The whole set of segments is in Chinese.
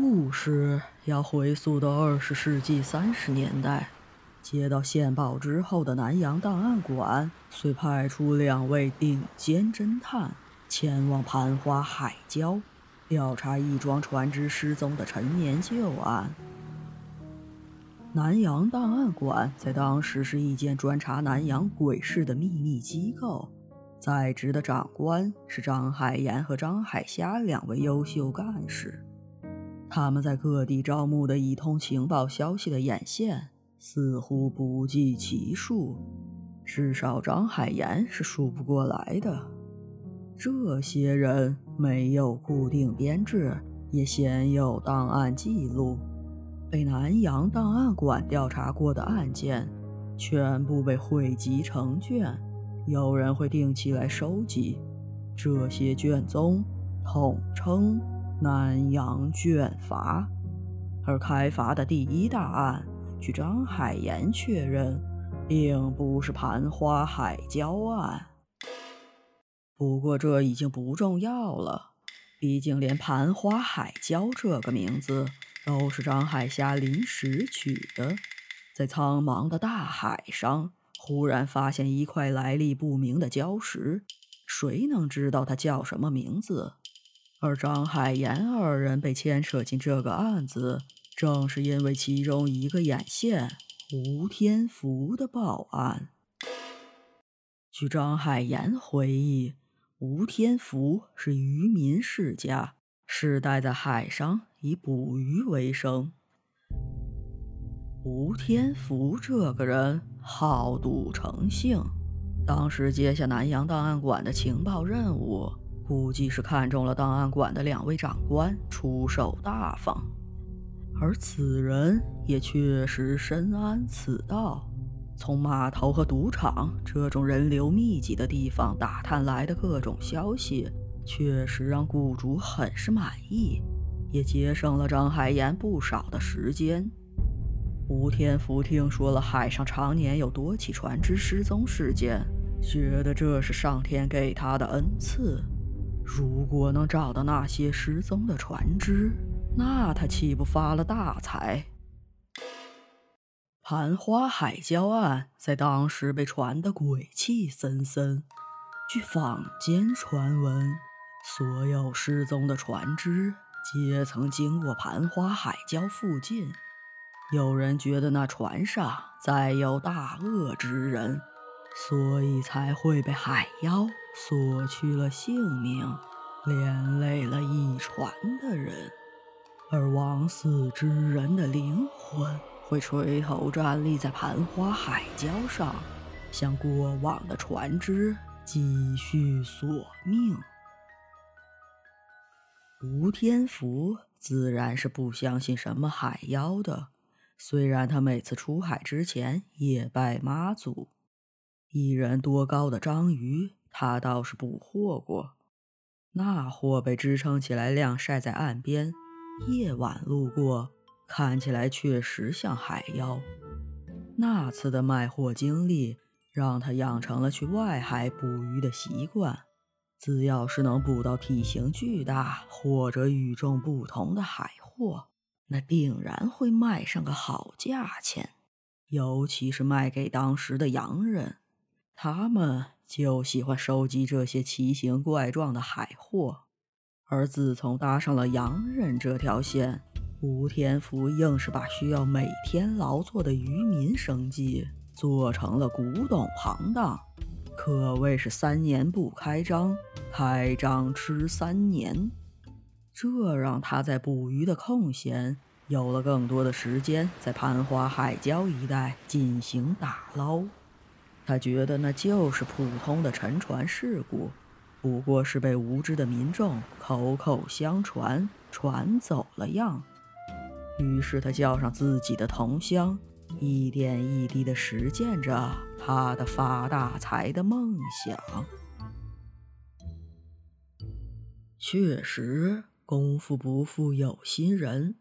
故事要回溯到二十世纪三十年代，接到线报之后的南洋档案馆，遂派出两位顶尖侦探前往盘花海礁，调查一桩船只失踪的陈年旧案。南洋档案馆在当时是一间专查南洋鬼事的秘密机构，在职的长官是张海岩和张海霞两位优秀干事。他们在各地招募的一通情报消息的眼线似乎不计其数，至少张海岩是数不过来的。这些人没有固定编制，也鲜有档案记录。被南洋档案馆调查过的案件，全部被汇集成卷，有人会定期来收集。这些卷宗统称。南洋卷阀，而开阀的第一大案，据张海岩确认，并不是盘花海礁案。不过这已经不重要了，毕竟连盘花海礁这个名字都是张海霞临时取的。在苍茫的大海上，忽然发现一块来历不明的礁石，谁能知道它叫什么名字？而张海岩二人被牵扯进这个案子，正是因为其中一个眼线吴天福的报案。据张海岩回忆，吴天福是渔民世家，世代在海上以捕鱼为生。吴天福这个人好赌成性，当时接下南洋档案馆的情报任务。估计是看中了档案馆的两位长官出手大方，而此人也确实深谙此道。从码头和赌场这种人流密集的地方打探来的各种消息，确实让雇主很是满意，也节省了张海岩不少的时间。吴天福听说了海上常年有多起船只失踪事件，觉得这是上天给他的恩赐。如果能找到那些失踪的船只，那他岂不发了大财？盘花海礁案在当时被传得鬼气森森。据坊间传闻，所有失踪的船只皆曾经过盘花海礁附近。有人觉得那船上载有大恶之人，所以才会被海妖。索去了性命，连累了一船的人，而枉死之人的灵魂会垂头站立在盘花海礁上，向过往的船只继续索命。吴天福自然是不相信什么海妖的，虽然他每次出海之前也拜妈祖，一人多高的章鱼。他倒是捕获过，那货被支撑起来晾晒在岸边，夜晚路过，看起来确实像海妖。那次的卖货经历让他养成了去外海捕鱼的习惯，只要是能捕到体型巨大或者与众不同的海货，那定然会卖上个好价钱，尤其是卖给当时的洋人，他们。就喜欢收集这些奇形怪状的海货，而自从搭上了洋人这条线，吴天福硬是把需要每天劳作的渔民生计做成了古董行当，可谓是三年不开张，开张吃三年。这让他在捕鱼的空闲有了更多的时间，在盘花海礁一带进行打捞。他觉得那就是普通的沉船事故，不过是被无知的民众口口相传传走了样。于是他叫上自己的同乡，一点一滴地实践着他的发大财的梦想。确实，功夫不负有心人，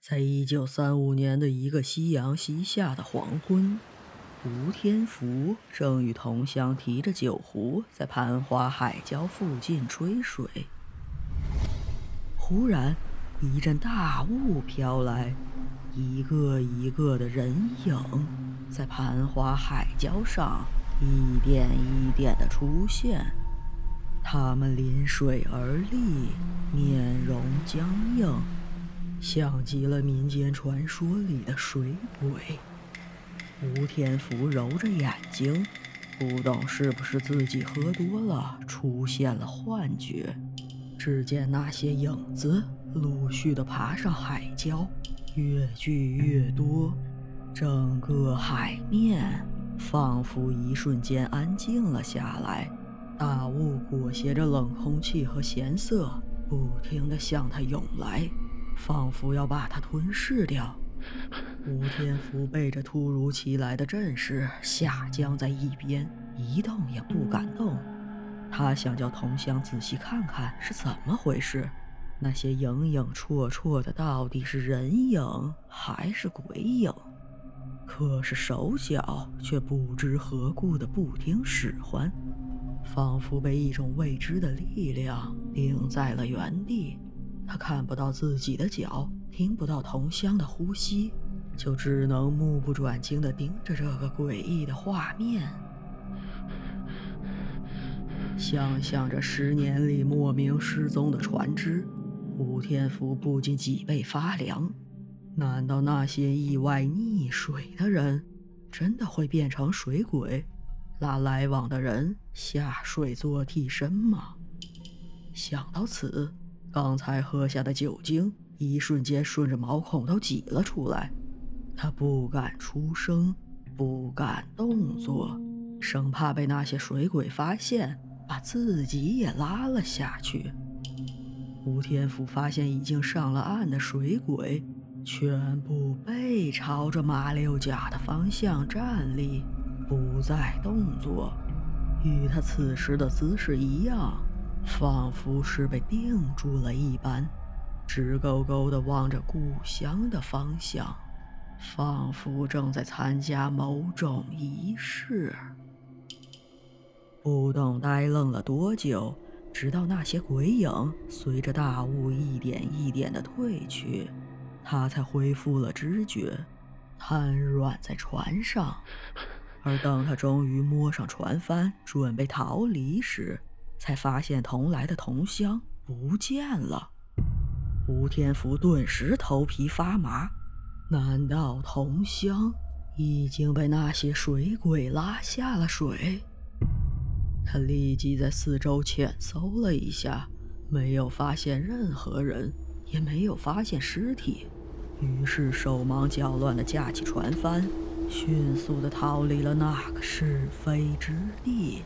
在一九三五年的一个夕阳西下的黄昏。吴天福正与同乡提着酒壶在盘花海礁附近吹水，忽然一阵大雾飘来，一个一个的人影在盘花海礁上一点一点的出现。他们临水而立，面容僵硬，像极了民间传说里的水鬼。吴天福揉着眼睛。不懂是不是自己喝多了，出现了幻觉。只见那些影子陆续的爬上海礁，越聚越多，整个海面仿佛一瞬间安静了下来。大雾裹挟着冷空气和咸涩，不停的向他涌来，仿佛要把他吞噬掉。吴天福被这突如其来的阵势吓僵在一边，一动也不敢动。他想叫同乡仔细看看是怎么回事，那些影影绰绰的到底是人影还是鬼影？可是手脚却不知何故的不听使唤，仿佛被一种未知的力量定在了原地。他看不到自己的脚，听不到同乡的呼吸。就只能目不转睛地盯着这个诡异的画面，想象着十年里莫名失踪的船只，吴天福不禁脊背发凉。难道那些意外溺水的人，真的会变成水鬼，拉来往的人下水做替身吗？想到此，刚才喝下的酒精一瞬间顺着毛孔都挤了出来。他不敢出声，不敢动作，生怕被那些水鬼发现，把自己也拉了下去。吴天福发现已经上了岸的水鬼，全部背朝着马六甲的方向站立，不再动作，与他此时的姿势一样，仿佛是被定住了一般，直勾勾地望着故乡的方向。仿佛正在参加某种仪式。不懂呆愣了多久，直到那些鬼影随着大雾一点一点的退去，他才恢复了知觉，瘫软在船上。而等他终于摸上船帆，准备逃离时，才发现同来的同乡不见了。吴天福顿时头皮发麻。难道同乡已经被那些水鬼拉下了水？他立即在四周浅搜了一下，没有发现任何人，也没有发现尸体，于是手忙脚乱地架起船帆，迅速地逃离了那个是非之地。